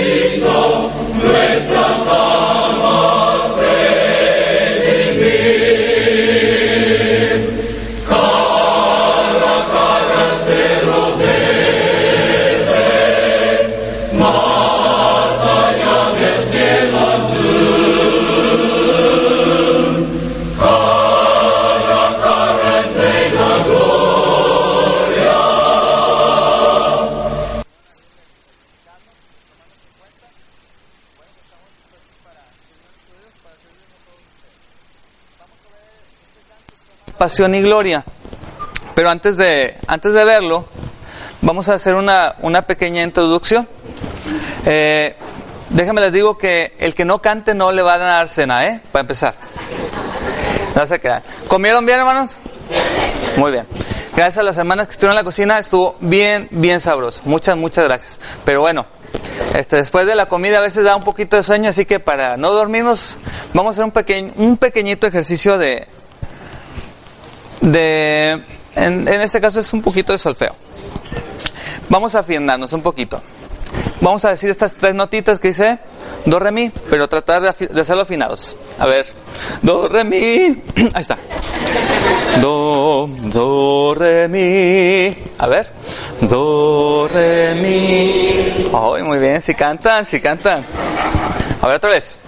Cristo, nuestra paz. Pasión y Gloria. Pero antes de, antes de verlo, vamos a hacer una, una pequeña introducción. Eh, déjenme les digo que el que no cante no le va a dar cena, ¿eh? Para empezar. No se crean. ¿Comieron bien, hermanos? Muy bien. Gracias a las hermanas que estuvieron en la cocina, estuvo bien, bien sabroso. Muchas, muchas gracias. Pero bueno, este, después de la comida a veces da un poquito de sueño, así que para no dormirnos, vamos a hacer un, pequeño, un pequeñito ejercicio de, de, en, este caso es un poquito de solfeo. Vamos a afinarnos un poquito. Vamos a decir estas tres notitas que dice do, re, mi, pero tratar de, de hacerlo afinados. A ver, do, re, mi, ahí está. Do, do, re, mi. A ver, do, re, mi. Ay, muy bien, si cantan, si cantan. A ver otra vez.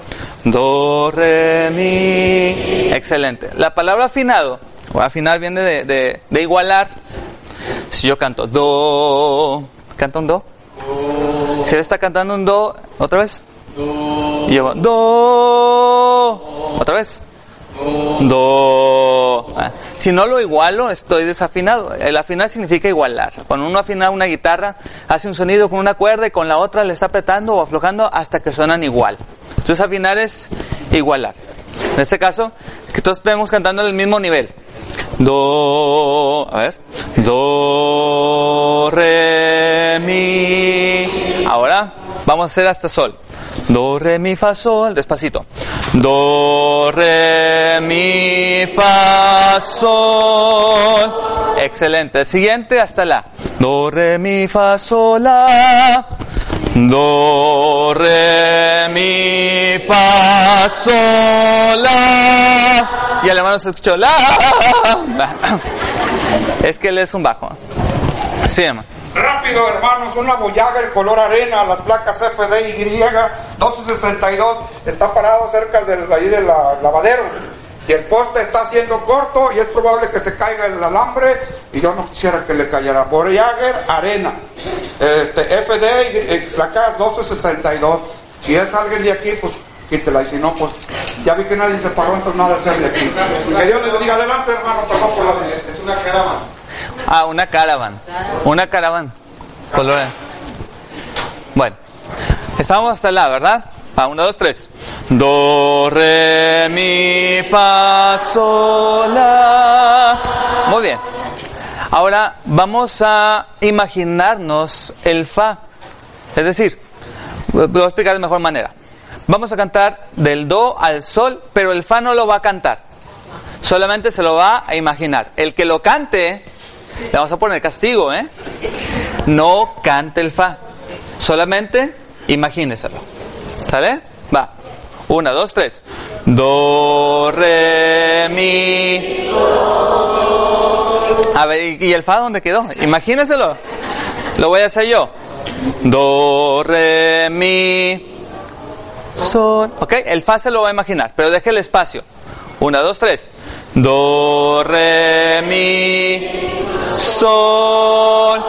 Do, re, mi. Excelente. La palabra afinado, o afinar viene de, de, igualar. Si yo canto do, canta un do. Si él está cantando un do, otra vez. Y yo do, otra vez. Do. Ah, Si no lo igualo, estoy desafinado. El afinar significa igualar. Cuando uno afina una guitarra, hace un sonido con una cuerda y con la otra le está apretando o aflojando hasta que suenan igual. Entonces afinar es igualar. En este caso, que todos estemos cantando al mismo nivel. Do, a ver, do, re, mi. Ahora vamos a hacer hasta sol. Do, re, mi, fa, sol, despacito. Do, re, mi, fa, sol. Excelente. El siguiente hasta la. Do, re, mi, fa, sol, la. Do, re, mi, fa, sol, la. Y el se escuchó la. Es que él es un bajo. Sí, hermano. Rápido, hermanos, una Voyager color arena, las placas FDY 1262, está parado cerca del ahí del la- lavadero. Y el poste está haciendo corto y es probable que se caiga el alambre y yo no quisiera que le cayera. Voyager arena, este, eh, placas 1262. Si es alguien de aquí, pues quítela y si no, pues ya vi que nadie se paró, entonces nada de ser de aquí. Que Dios les bendiga adelante, hermano, perdón por la Es una caravana. Ah, una caravan. Una caravan. Color. Bueno, estamos hasta la, ¿verdad? Ah, uno, dos, tres. Do, re, mi, fa, sol, la. Muy bien. Ahora vamos a imaginarnos el fa. Es decir, lo voy a explicar de mejor manera. Vamos a cantar del do al sol, pero el fa no lo va a cantar. Solamente se lo va a imaginar. El que lo cante, le vamos a poner castigo, ¿eh? No cante el fa. Solamente imagíneselo. ¿Sale? Va. Una, dos, tres. Do, re, mi. A ver, ¿y el fa dónde quedó? Imagíneselo. Lo voy a hacer yo. Do, re, mi. Sol. ¿Ok? El fa se lo va a imaginar, pero deje el espacio. Una, dos, tres. Do, re, mi, sol.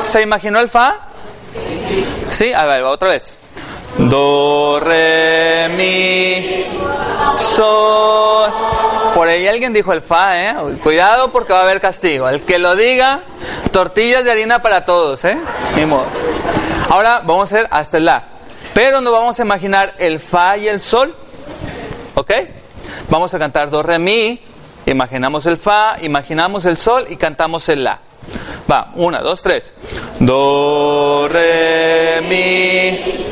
¿Se imaginó el fa? Sí, a ver, otra vez. Do, re, mi, sol. Por ahí alguien dijo el fa, ¿eh? Cuidado porque va a haber castigo. El que lo diga, tortillas de harina para todos, ¿eh? Modo. Ahora vamos a hacer hasta el la. Pero no vamos a imaginar el fa y el sol. ¿Ok? Vamos a cantar do, re, mi. Imaginamos el fa, imaginamos el sol y cantamos el la. Va, una, dos, tres. Do, re, mi.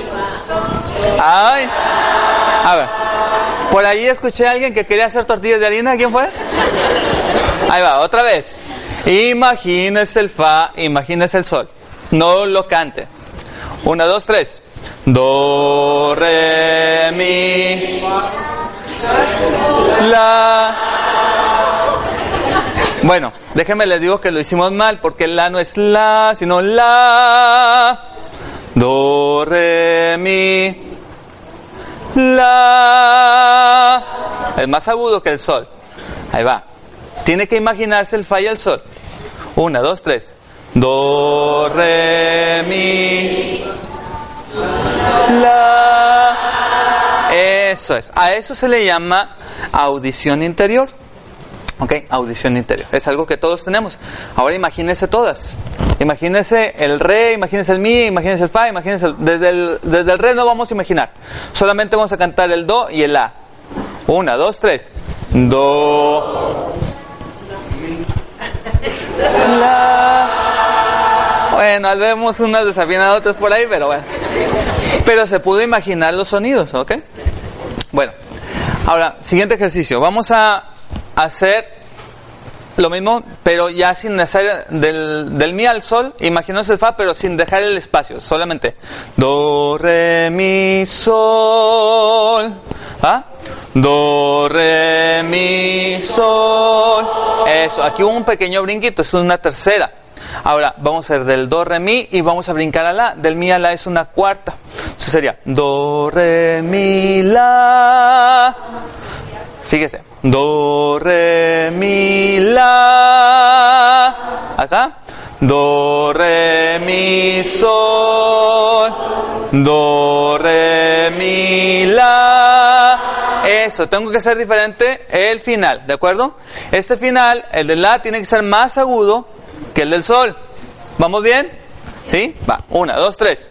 Ay. A ver. Por ahí escuché a alguien que quería hacer tortillas de harina. ¿Quién fue? Ahí va, otra vez. Imagínese el fa, imagínese el sol. No lo cante. Una, dos, tres. Do, re, mi, la. Bueno, déjenme les digo que lo hicimos mal porque la no es la, sino la. Do, re, mi, la. Es más agudo que el sol. Ahí va. Tiene que imaginarse el fa y el sol. Una, dos, tres. Do, re, mi, la. Eso es. A eso se le llama audición interior. ¿Ok? Audición interior. Es algo que todos tenemos. Ahora imagínense todas. Imagínense el re, imagínense el mi, imagínense el fa, imagínense el, desde, el, desde el re no vamos a imaginar. Solamente vamos a cantar el do y el la. Una, dos, tres. Do. La. Bueno, vemos unas desafinadas por ahí, pero bueno. Pero se pudo imaginar los sonidos, ¿ok? Bueno, ahora, siguiente ejercicio. Vamos a hacer lo mismo, pero ya sin necesidad del, del mi al sol, imaginaos el fa, pero sin dejar el espacio, solamente do, re, mi, sol, ¿ah? Do, re, mi, sol, eso, aquí un pequeño brinquito, es una tercera. Ahora vamos a hacer del do, re, mi y vamos a brincar a la, del mi a la es una cuarta. Entonces sería do, re, mi, la. Fíjese. Do, re, mi, la. Acá. Do, re, mi, sol. Do, re, mi, la. Eso, tengo que hacer diferente el final, ¿de acuerdo? Este final, el de la, tiene que ser más agudo que el del sol. ¿Vamos bien? ¿Sí? Va. Una, dos, tres.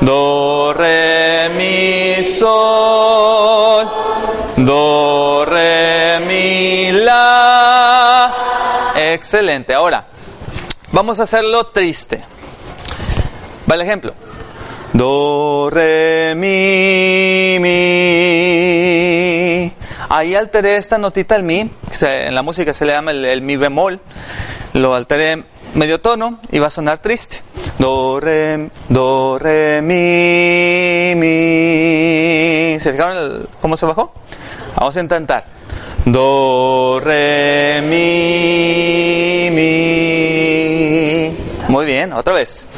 Do, re, mi, sol. Do, re, mi, la. Excelente. Ahora, vamos a hacerlo triste. Va el ejemplo. Do, re, mi, mi. Ahí alteré esta notita, el mi. En la música se le llama el, mi bemol. Lo alteré medio tono y va a sonar triste. Do, re, do, re, mi, mi. ¿Se fijaron cómo se bajó? Vamos a intentar. Do, re, mi, mi. Muy bien, otra vez.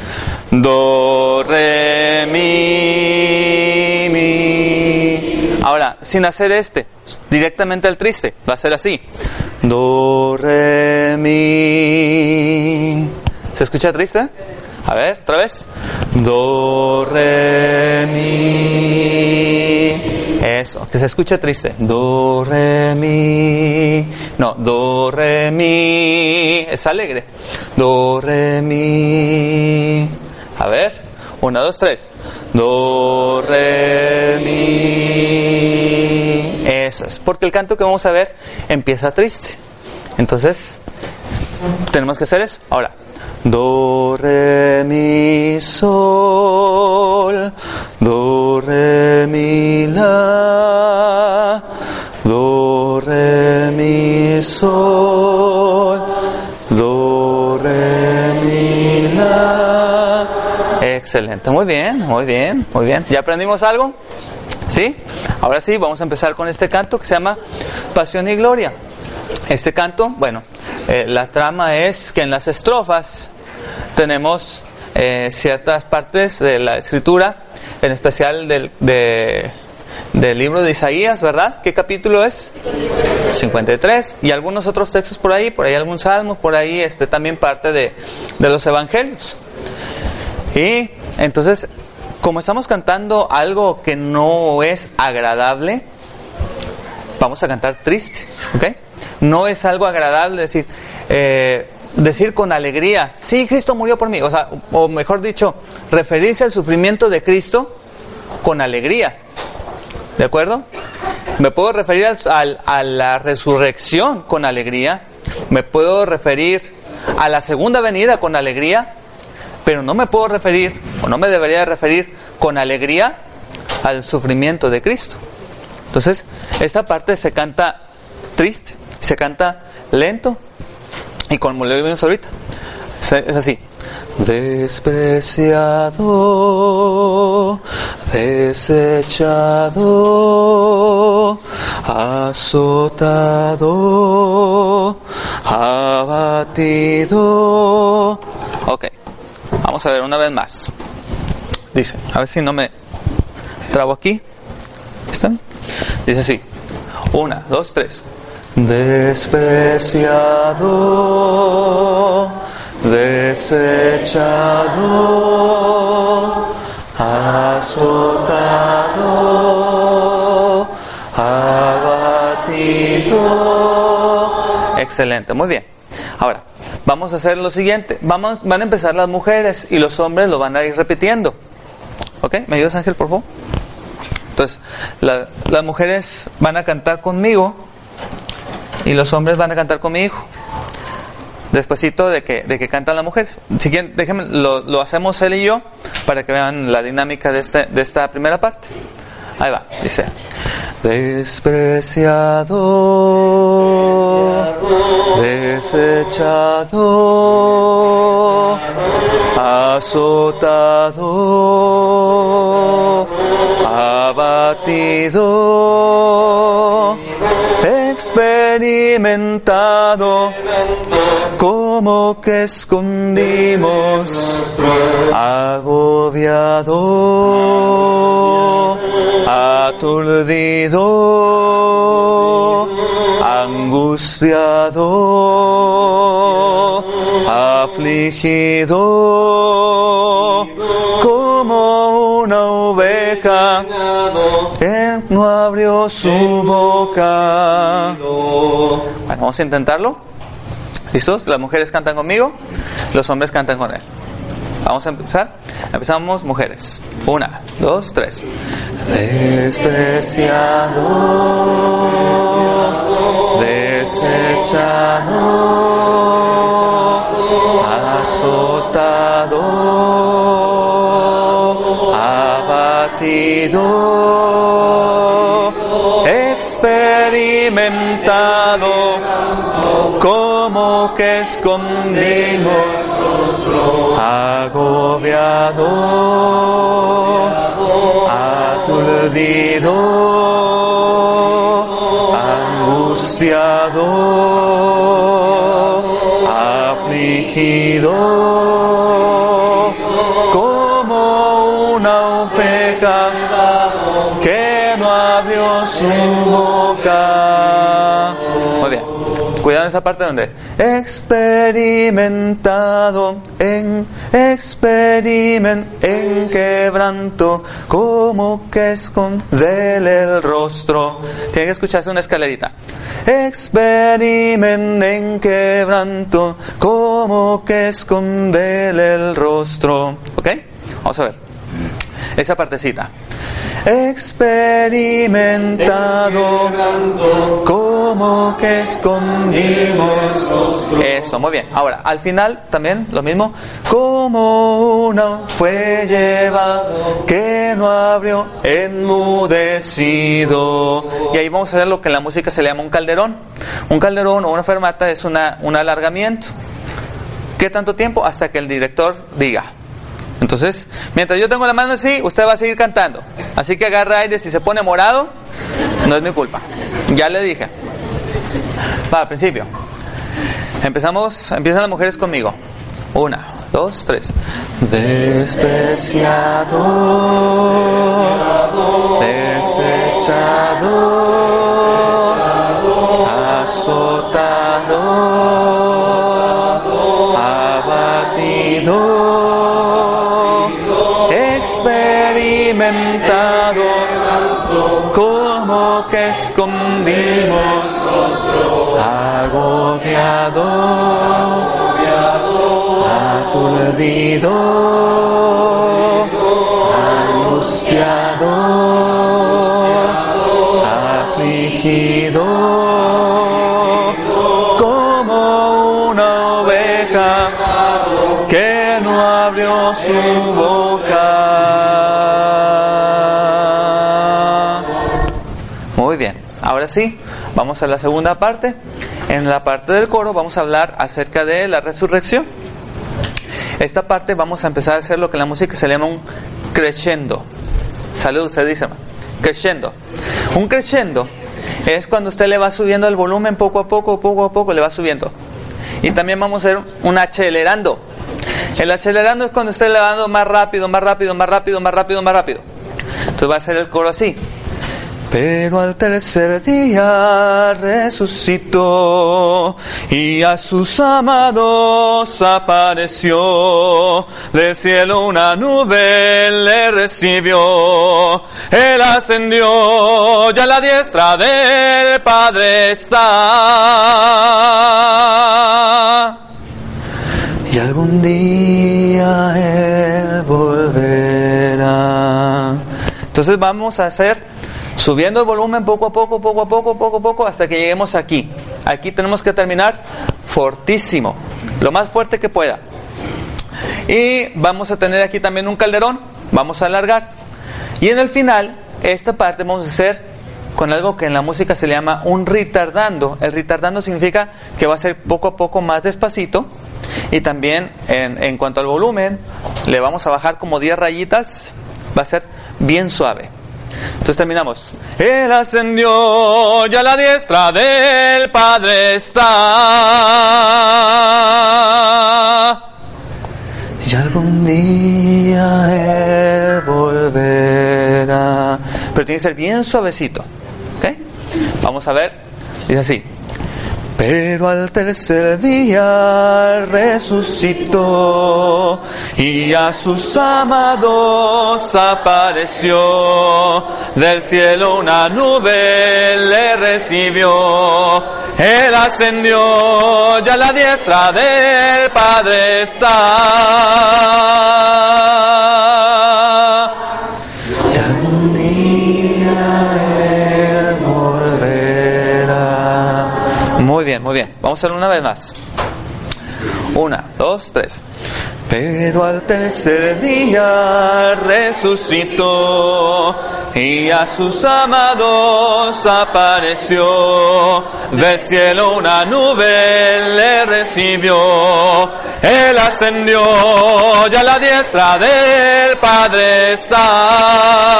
Do, re, mi, mi. Ahora, sin hacer este, directamente al triste, va a ser así. Do, re, mi. ¿Se escucha triste? A ver, otra vez. Do, re, mi. Eso, que se escucha triste. Do, re, mi. No, do, re, mi. Es alegre. Do, re, mi. A ver, una, dos, tres. Do, re, mi. Eso es, porque el canto que vamos a ver empieza triste. Entonces, tenemos que hacer eso. Ahora, do, re, mi, sol, do, re, mi, la, do, re, mi, sol, do, re, mi, la. Excelente, muy bien, muy bien, muy bien. ¿Ya aprendimos algo? ¿Sí? Ahora sí, vamos a empezar con este canto que se llama Pasión y Gloria. Este canto, bueno, eh, la trama es que en las estrofas tenemos eh, ciertas partes de la escritura, en especial del, de, del libro de Isaías, ¿verdad? ¿Qué capítulo es? 53. Y algunos otros textos por ahí, por ahí algún salmo, por ahí este, también parte de, de los evangelios. Y entonces, como estamos cantando algo que no es agradable, vamos a cantar triste, ¿ok? No es algo agradable decir, eh, decir con alegría, sí, Cristo murió por mí, o sea, o mejor dicho, referirse al sufrimiento de Cristo con alegría. ¿De acuerdo? Me puedo referir al, a la resurrección con alegría. Me puedo referir a la segunda venida con alegría. Pero no me puedo referir, o no me debería referir con alegría al sufrimiento de Cristo. Entonces, esa parte se canta triste, se canta lento y como lo vimos ahorita, es así. Despreciado, desechado, azotado, abatido. Ok, vamos a ver una vez más. Dice, a ver si no me trabo aquí. ¿Están? Dice así. Una, dos, tres. Despreciado, desechado, azotado, abatido. Excelente, muy bien. Ahora, vamos a hacer lo siguiente. Vamos, van a empezar las mujeres y los hombres lo van a ir repitiendo. ¿Ok? ¿Me ayudas, Ángel, por favor? Entonces, las mujeres van a cantar conmigo y los hombres van a cantar con mi hijo. Despuésito de que, de que cantan las mujeres. Si quieren, déjenme, lo, lo, hacemos él y yo para que vean la dinámica de, este, de esta primera parte. Ahí va, dice. Despreciado, desechado, azotado, abatido, experimentado, como que escondimos, agobiado, aturdido, angustiado, afligido, como una oveja que no abrió su boca. Bueno, vamos a intentarlo. ¿Listos? Las mujeres cantan conmigo, los hombres cantan con él. Vamos a empezar. Empezamos mujeres. Una, dos, tres. Despreciado, desechado, azotado, abatido, experimentado, como que escondimos agobiado, aturdido, angustiado, como una oveja que no abrió su boca. Muy bien. Cuidado en esa parte donde experimentado en experiment en quebranto como que escondele el rostro. Tiene que escucharse una escalerita. Experiment en quebranto como que escondele el rostro. ¿Ok? Vamos a ver. Esa partecita. Experimentado como que escondimos. Eso, muy bien. Ahora, al final también lo mismo. Como uno fue llevado que no abrió enmudecido. Y ahí vamos a ver lo que en la música se le llama un calderón. Un calderón o una fermata es una, un alargamiento. ¿Qué tanto tiempo? Hasta que el director diga. Entonces, mientras yo tengo la mano así, usted va a seguir cantando. Así que agarra aire, si se pone morado, no es mi culpa. Ya le dije. Va, al principio. Empezamos, empiezan las mujeres conmigo. Una, dos, tres. Despreciado, desechado, azotado, como que escondimos agobiado aturdido angustiado, afligido, como una oveja que no abrió su boca. Sí, vamos a la segunda parte. En la parte del coro vamos a hablar acerca de la resurrección. Esta parte vamos a empezar a hacer lo que en la música se llama un crescendo. Salud, se dice. Crescendo. Un crescendo es cuando usted le va subiendo el volumen poco a poco, poco a poco, le va subiendo. Y también vamos a hacer un acelerando. El acelerando es cuando usted le va dando más rápido, más rápido, más rápido, más rápido, más rápido. Entonces va a ser el coro así. Pero al tercer día resucitó y a sus amados apareció. Del cielo una nube le recibió. Él ascendió, ya a la diestra del Padre está. Y algún día Él volverá. Entonces vamos a hacer Subiendo el volumen poco a poco, poco a poco, poco a poco, hasta que lleguemos aquí. Aquí tenemos que terminar fortísimo, lo más fuerte que pueda. Y vamos a tener aquí también un calderón, vamos a alargar. Y en el final, esta parte vamos a hacer con algo que en la música se le llama un retardando. El retardando significa que va a ser poco a poco más despacito. Y también en, en cuanto al volumen, le vamos a bajar como 10 rayitas, va a ser bien suave. Entonces terminamos. Él ascendió, ya a la diestra del Padre está. Y algún día Él volverá. Pero tiene que ser bien suavecito. ¿Ok? Vamos a ver. Dice así. Pero al tercer día resucitó y a sus amados apareció. Del cielo una nube le recibió. Él ascendió, ya a la diestra del Padre está. Bien, muy bien. Vamos a hacerlo una vez más. Una, dos, tres. Pero al tercer día resucitó y a sus amados apareció. Del cielo una nube le recibió. Él ascendió, ya a la diestra del Padre está.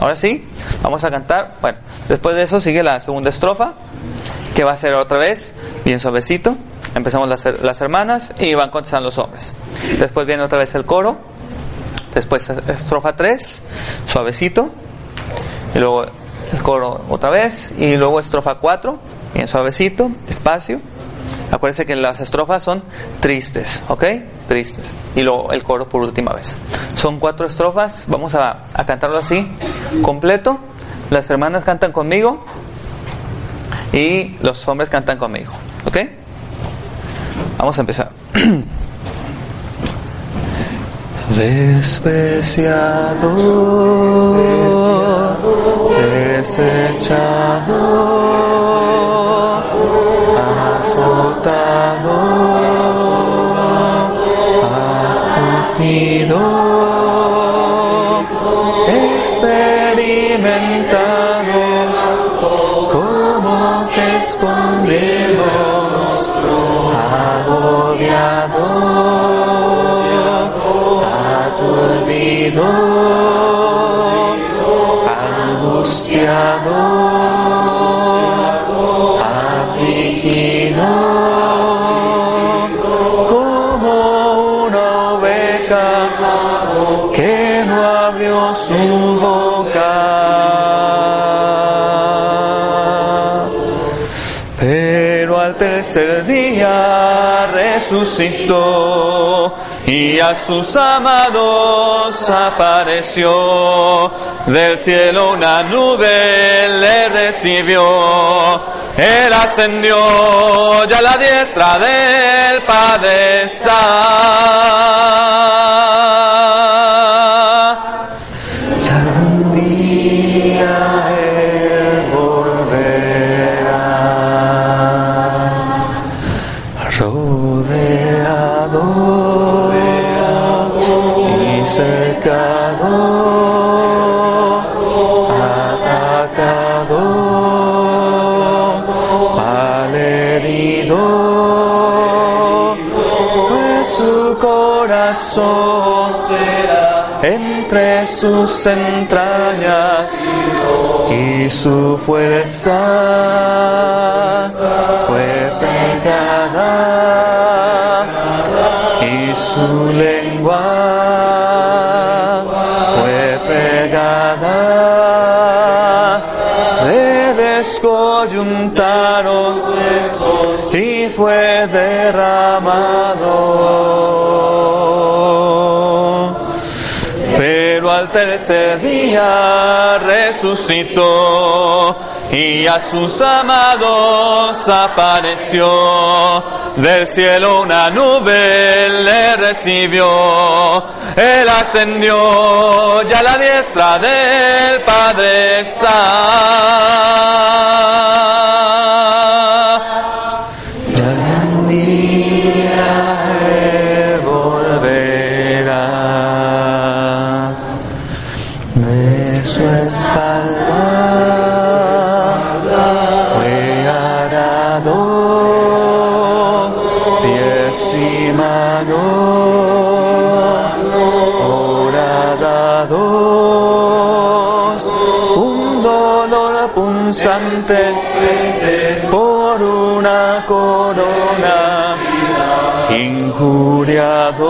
Ahora sí, vamos a cantar. Bueno, después de eso sigue la segunda estrofa, que va a ser otra vez bien suavecito. Empezamos las, las hermanas y van contestando los hombres. Después viene otra vez el coro. Después estrofa 3, suavecito. Y luego el coro otra vez. Y luego estrofa 4, bien suavecito, despacio. Acuérdense que las estrofas son tristes, ¿ok? Tristes. Y luego el coro por última vez. Son cuatro estrofas, vamos a, a cantarlo así, completo. Las hermanas cantan conmigo y los hombres cantan conmigo, ¿ok? Vamos a empezar. Despreciado, desechado, experimentado, como te escondemos, agobiado, resucitó y a sus amados apareció. Del cielo una nube le recibió. Él ascendió, ya a la diestra del Padre está. Entre sus entrañas y su fuerza fue pegada. Y su lengua fue pegada. Le descoyuntaron y fue derramado tercer día resucitó y a sus amados apareció. Del cielo una nube le recibió. Él ascendió, ya a la diestra del Padre está. Punzante por una corona injuriado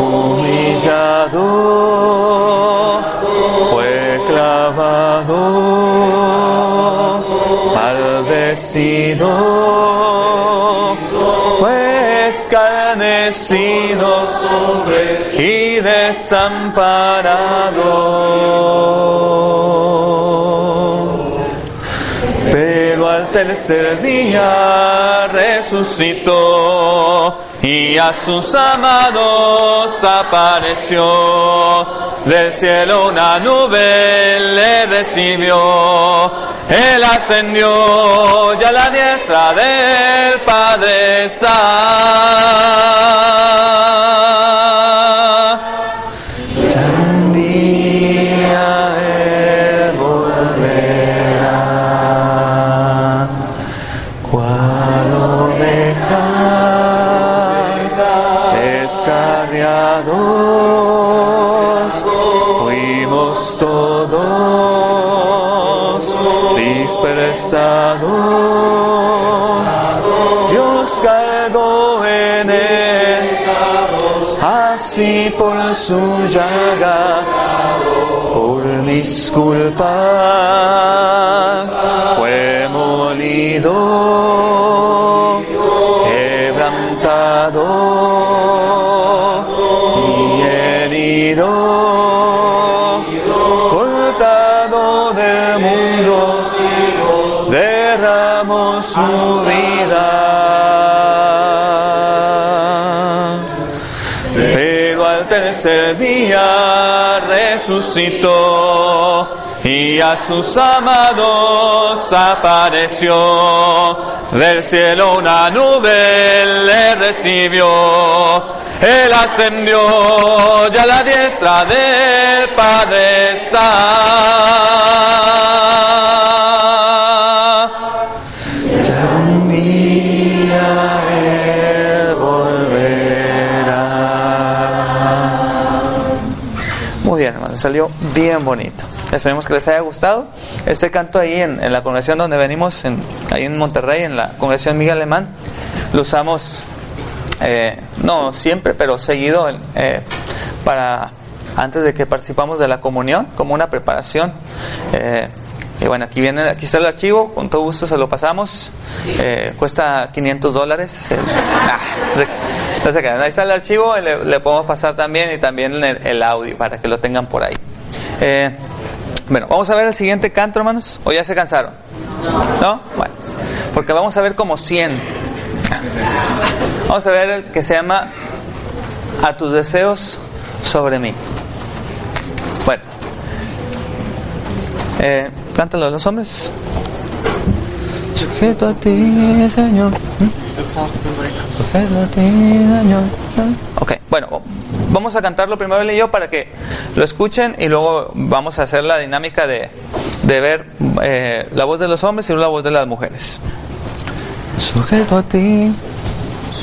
humillado fue clavado maldecido fue escarnecido y desamparado tercer día resucitó y a sus amados apareció. Del cielo una nube le recibió. Él ascendió, ya a la diestra del Padre está. Dios cargó en él. Así por su llaga, por mis culpas fue molido, tercer día resucitó y a sus amados apareció. Del cielo una nube le recibió. Él ascendió, ya a la diestra del Padre está. Salió bien bonito. Esperemos que les haya gustado. Este canto ahí en, en la congregación donde venimos, en, ahí en Monterrey, en la congregación Miguel Alemán, lo usamos, eh, no siempre, pero seguido eh, para antes de que participamos de la comunión, como una preparación. Eh, Y bueno, aquí viene, aquí está el archivo, con todo gusto se lo pasamos. Eh, cuesta 500 dólares. Eh, ah. Ahí está el archivo, le, le, podemos pasar también y también el, el, audio para que lo tengan por ahí. Eh, bueno, vamos a ver el siguiente canto, hermanos. ¿O ya se cansaron? ¿No? Bueno, porque vamos a ver como 100. Vamos a ver el que se llama A tus deseos sobre mí. Bueno, eh, cántalo a los hombres. Sujeto a ti, Señor. Sujeto a ti, Señor. Ok, bueno, vamos a cantarlo primero él y yo para que lo escuchen y luego vamos a hacer la dinámica de, de ver eh, la voz de los hombres y la voz de las mujeres. Sujeto a ti.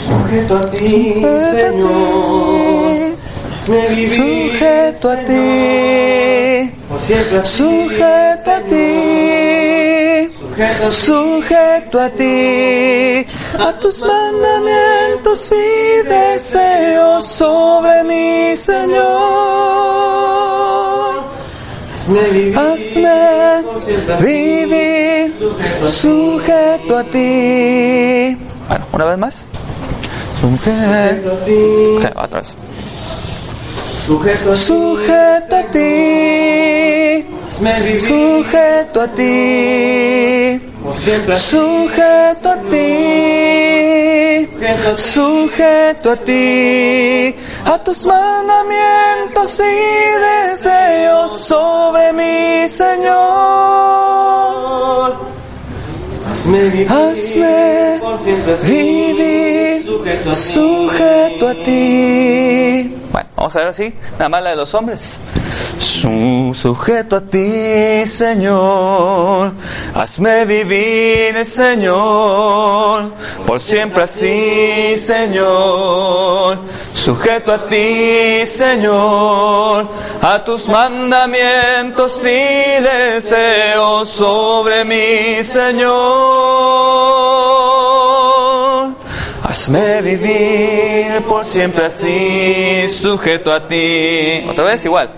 Sujeto a ti, Señor. Sujeto a ti. Sujeto a ti. Sujeto a ti. A tus mandamientos y deseos sobre mi Señor. Hazme vivir sujeto a ti. Bueno, una vez más. Sujeto a ti. Okay, otra vez. Sujeto a ti. Sujeto a ti. Sujeto a ti. Sujeto a ti. Sujeto a ti. A tus mandamientos y deseos sobre mi Señor. Hazme Hazme vivir sujeto a ti. Vamos a ver así, nada más la de los hombres. Su sujeto a ti, Señor. Hazme vivir, Señor. Por siempre así, Señor. Sujeto a ti, Señor. A tus mandamientos y deseos sobre mi Señor. Hazme vivir por siempre así, sujeto a ti. Otra vez igual.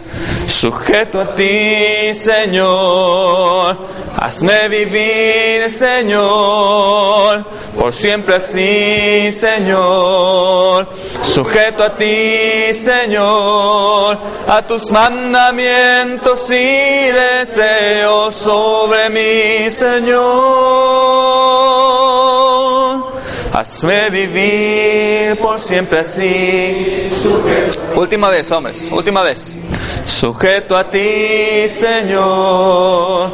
Sujeto a ti, Señor. Hazme vivir, Señor. Por siempre así, Señor. Sujeto a ti, Señor. A tus mandamientos y deseos sobre mi Señor. Hazme vivir por siempre así. Última vez, hombres, última vez. Sujeto a ti, Señor.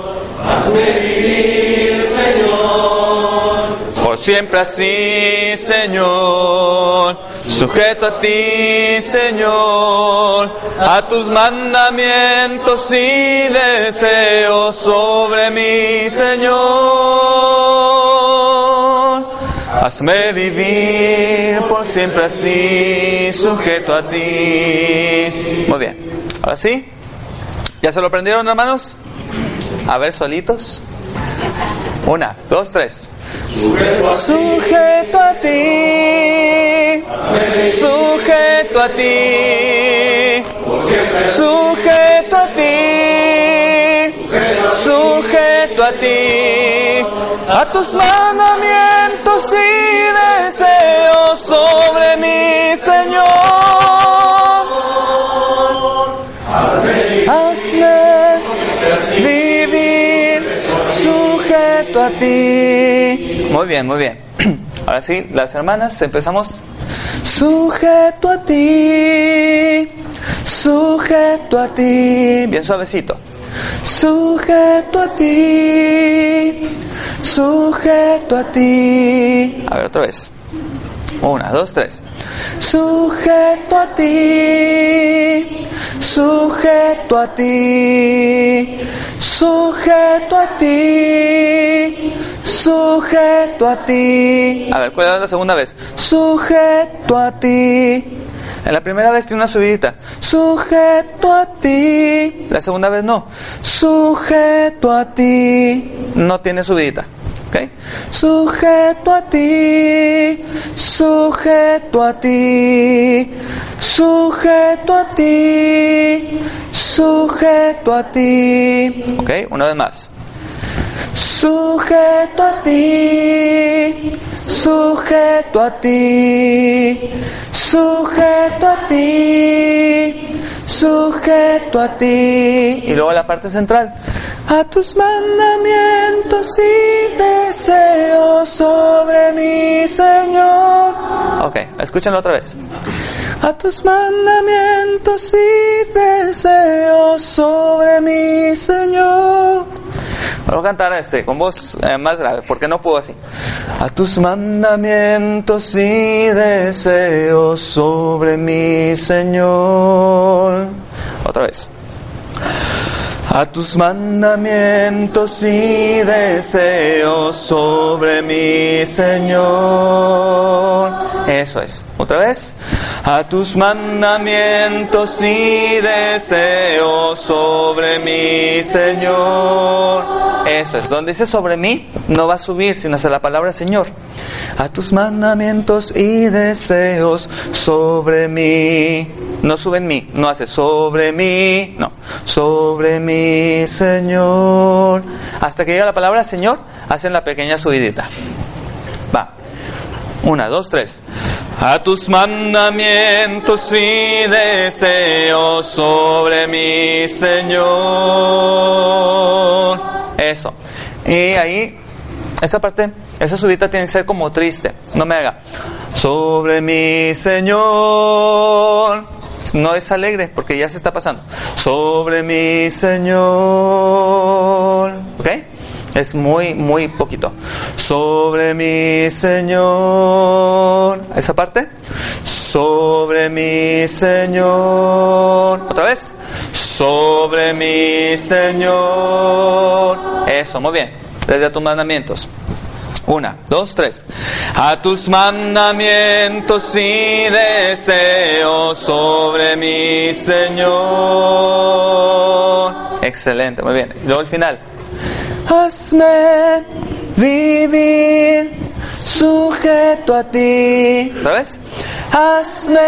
Hazme vivir, Señor. Por siempre así, Señor. Sujeto a ti, Señor. A tus mandamientos y deseos sobre mi Señor. Hazme vivir por siempre así, sujeto a ti. Muy bien. Ahora sí. ¿Ya se lo aprendieron, hermanos? A ver, solitos. Una, dos, tres. Sujeto a ti. Sujeto a ti. Sujeto a ti. Sujeto a ti. A tus mandamientos y deseos sobre mi Señor. Hazme vivir sujeto a ti. Muy bien, muy bien. Ahora sí, las hermanas, empezamos. Sujeto a ti, sujeto a ti. Bien suavecito. Sujeto a ti, sujeto a ti. A ver, otra vez. Una, dos, tres. Sujeto a ti, sujeto a ti, sujeto a ti, sujeto a ti. A ver, ¿cuál es la segunda vez? Sujeto a ti. En la primera vez tiene una subidita. Sujeto a ti. La segunda vez no. Sujeto a ti. No tiene subidita. ¿Ok? Sujeto a ti. Sujeto a ti. Sujeto a ti. Sujeto a ti. ¿Ok? Una vez más. Sujeto a ti, sujeto a ti, sujeto a ti, sujeto a ti. Y luego la parte central. A tus mandamientos y deseos sobre mi Señor. Ok, escúchenlo otra vez. A tus mandamientos y deseos sobre mi Señor. Vamos a este con voz eh, más grave, porque no puedo así. A tus mandamientos y deseos sobre mi Señor. Otra vez. A tus mandamientos y deseos sobre mi Señor. Eso es. Otra vez. A tus mandamientos y deseos sobre mi Señor. Eso es. Donde dice sobre mí, no va a subir, sino hacia la palabra Señor. A tus mandamientos y deseos sobre mí. No sube en mí, no hace sobre mí, no, sobre mí, Señor. Hasta que llega la palabra Señor, hacen la pequeña subidita. Va. Una, dos, tres. A tus mandamientos y deseos sobre mí, Señor. Eso. Y ahí, esa parte, esa subida tiene que ser como triste. No me haga. Sobre mi Señor. No es alegre porque ya se está pasando. Sobre mi Señor. ¿Ok? Es muy, muy poquito. Sobre mi Señor. Esa parte. Sobre mi Señor. Otra vez. Sobre mi Señor. Eso, muy bien. Desde tus mandamientos. Una, dos, tres. A tus mandamientos y deseos sobre mi Señor. Excelente, muy bien. Luego el final. Hazme vivir sujeto a ti. ¿Otra vez? Hazme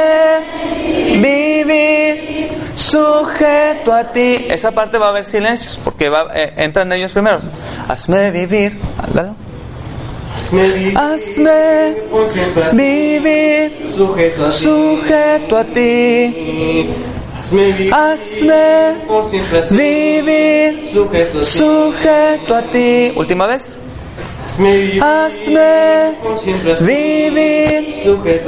vivir sujeto a ti. Esa parte va a haber silencios porque va, eh, entran ellos primero. Hazme vivir. Háblalo. Hazme vivir, Hazme vivir sujeto a ti. sujeto a ti. Hazme vivir, Hazme por siempre así, vivir sujeto a ti. sujeto a ti. Última vez. Hazme vivir,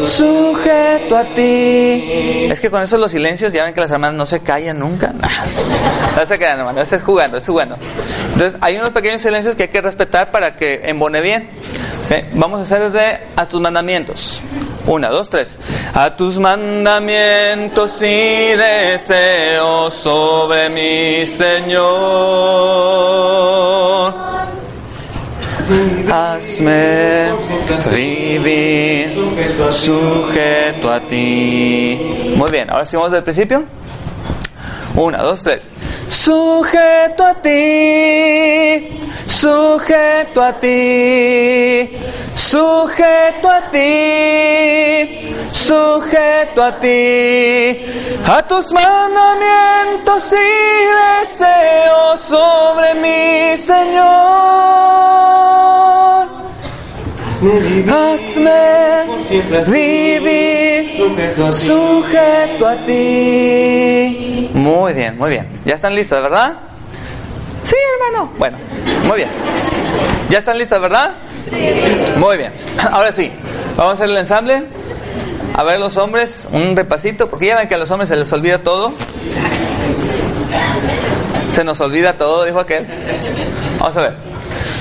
sujeto a ti. Es que con eso los silencios ya ven que las hermanas no se callan nunca. No se quedan, hermano. Es jugando, es jugando. Entonces, hay unos pequeños silencios que hay que respetar para que embone bien. Ok, Vamos a hacer desde a tus mandamientos. Una, dos, tres. A tus mandamientos y deseos sobre mi Señor. Hazme vivir sujeto a ti. Muy bien, ahora sí vamos del principio. Una, dos, tres. Sujeto a ti, sujeto a ti, sujeto a ti, sujeto a ti, a tus mandamientos y deseos sobre mi Señor. Hazme vivir, sujeto a ti. Muy bien, muy bien. ¿Ya están listas, verdad? Sí, hermano. Bueno, muy bien. ¿Ya están listas, verdad? Sí. Muy bien. Ahora sí, vamos a hacer el ensamble. A ver los hombres, un repasito, porque ya ven que a los hombres se les olvida todo. Se nos olvida todo, dijo aquel. Vamos a ver.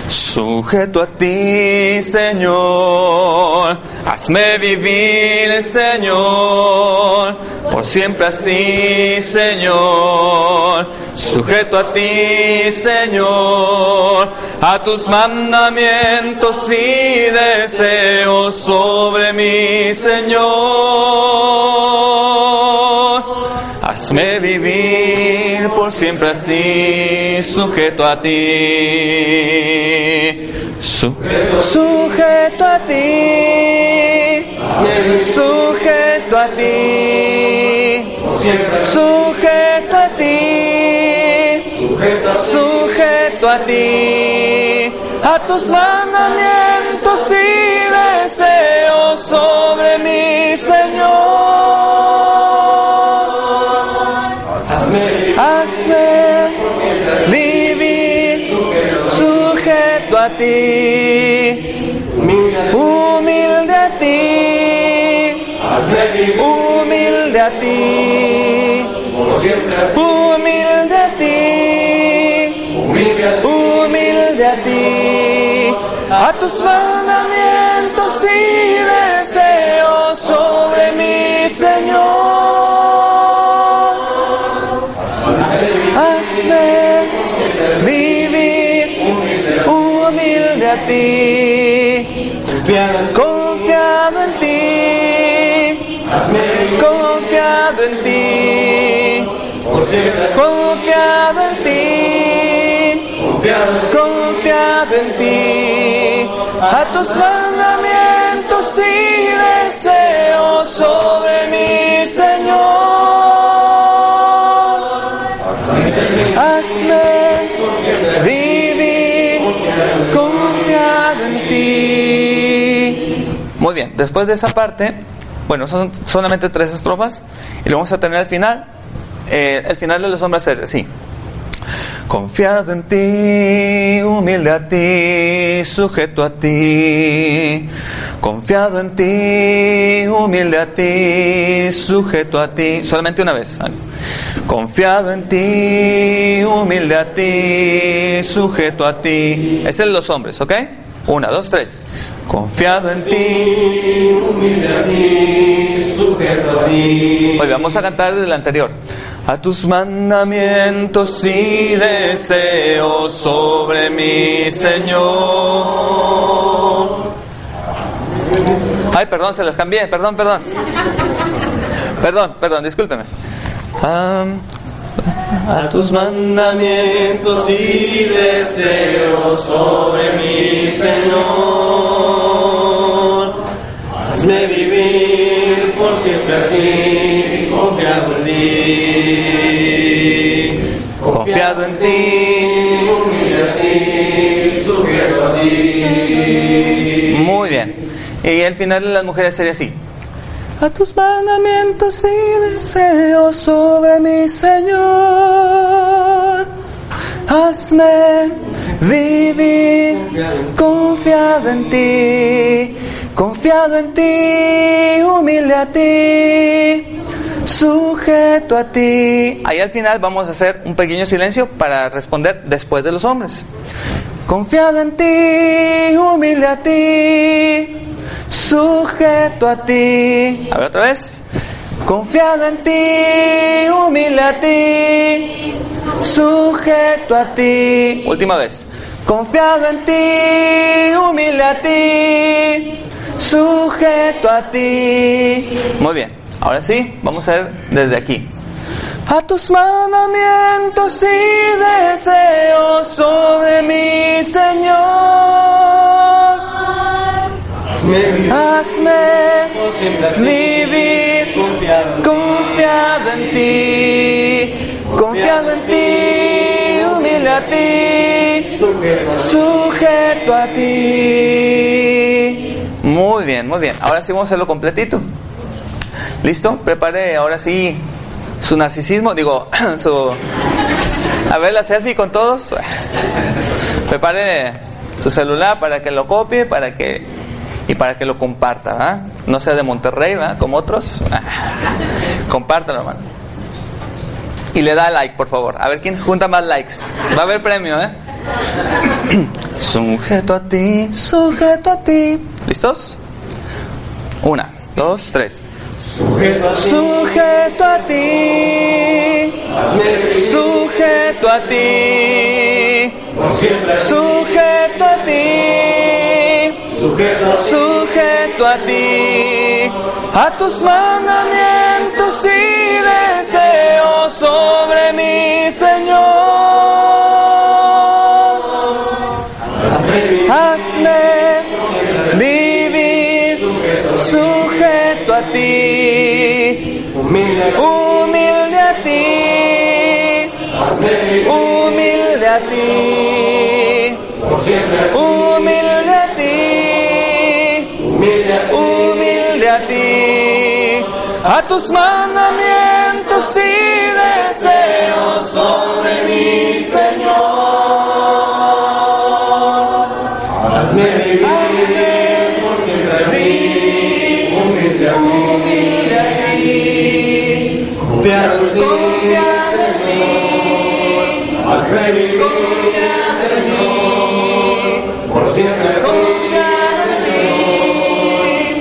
Sujeto a ti, Señor, hazme vivir, Señor, por siempre así, Señor. Sujeto a ti, Señor, a tus mandamientos y deseos sobre mi Señor. Hazme vivir por siempre así, sujeto a ti. Su- sujeto a ti. Sujeto a ti. Sujeto a ti. Sujeto a ti. a tus mandamientos y tus mandamientos y deseos sobre mi Señor. Hazme vivir humilde a ti, confiado en ti, confiado en ti, confiado en ti, confiado en ti, a tus mandamientos y deseos sobre mi Señor. Hazme vivir confiado en ti. Muy bien, después de esa parte, bueno, son solamente tres estrofas y lo vamos a tener al final. Eh, el final de los hombres es así. Confiado en ti, humilde a ti, sujeto a ti. Confiado en ti, humilde a ti, sujeto a ti. Solamente una vez. Confiado en ti, humilde a ti, sujeto a ti. Es el los hombres, ¿ok? Una, dos, tres. Confiado en ti. humilde a ti, sujeto a ti. Hoy vamos a cantar desde el anterior. A tus mandamientos y deseos sobre mi Señor. Ay, perdón, se las cambié, perdón, perdón. Perdón, perdón, discúlpeme. A tus mandamientos y deseos sobre mi Señor. Hazme vivir por siempre así, confiado en ti. Confiado en ti. sujeto a ti. Muy bien. Y el final las mujeres sería así. A tus mandamientos y deseos sobre mi Señor. Hazme vivir confiado en ti, confiado en ti, humilde a ti, sujeto a ti. Ahí al final vamos a hacer un pequeño silencio para responder después de los hombres. Confiado en ti, humilde a ti, sujeto a ti. A ver otra vez. Confiado en ti, humilde a ti, sujeto a ti. Última vez. Confiado en ti, humilde a ti, sujeto a ti. Muy bien. Ahora sí, vamos a ver desde aquí. A tus mandamientos y deseos sobre mi Señor. Hazme vivir confiado en ti. confiado en ti, humilde a ti. sujeto a ti. Muy bien, muy bien. Ahora sí vamos a hacerlo completito. ¿Listo? Prepare ahora sí su narcisismo, digo, su... A ver la selfie con todos. Prepare su celular para que lo copie, para que y para que lo comparta, ¿verdad? No sea de Monterrey, ¿verdad? Como otros. Compártalo, hermano. Y le da like, por favor. A ver quién junta más likes. Va a haber premio, ¿eh? sujeto a ti, sujeto a ti. ¿Listos? Una, dos, tres. Sujeto a ti. Sujeto a ti, sujeto a ti, sujeto a ti, a a tus mandamientos y deseos sobre mi Señor. Hazme vivir sujeto a ti, humilde a ti. humilde a ti, humilde a ti, humilde a ti, a tus mandamientos y deseos sobre mí, Señor. Ti, confiado en ti, ti, hazme vivir, ti, por siempre en ti.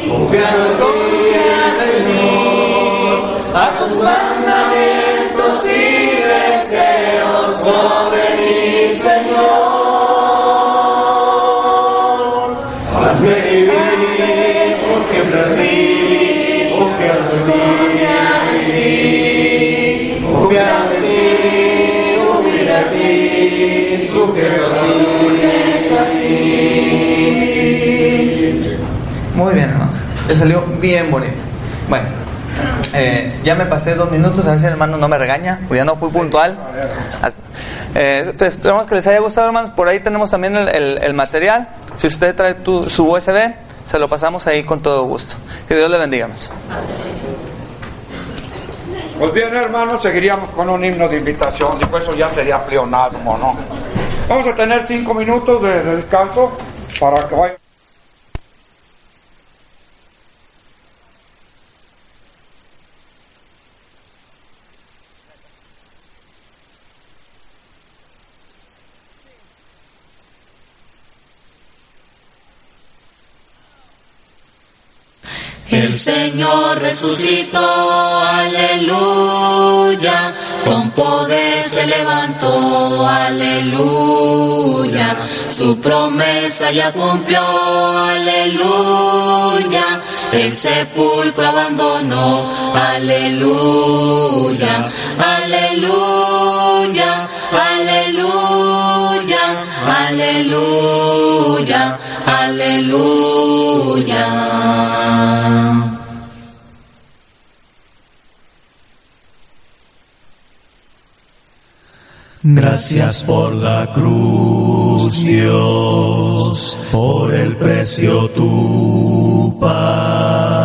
confiado en ti, a tus mandamientos y deseos sobre mí, Señor. Muy bien, hermanos. Le salió bien bonito. Bueno, eh, ya me pasé dos minutos, a ver si el hermano no me regaña, porque ya no fui puntual. Eh, pues, esperamos que les haya gustado, hermanos. Por ahí tenemos también el, material. Si usted trae su USB, se lo pasamos ahí con todo gusto. Que Dios le bendiga. Pues bien, hermanos, seguiríamos con un himno de invitación. Pues eso ya sería pleonasmo, ¿no? Vamos a tener cinco minutos de, de descanso para que vaya. El Señor resucitó, aleluya, con poder se levantó, aleluya, su promesa ya cumplió, aleluya, el sepulcro abandonó, aleluya, aleluya, aleluya, aleluya, aleluya. Gracias por la cruz, Dios, por el precio tu paz.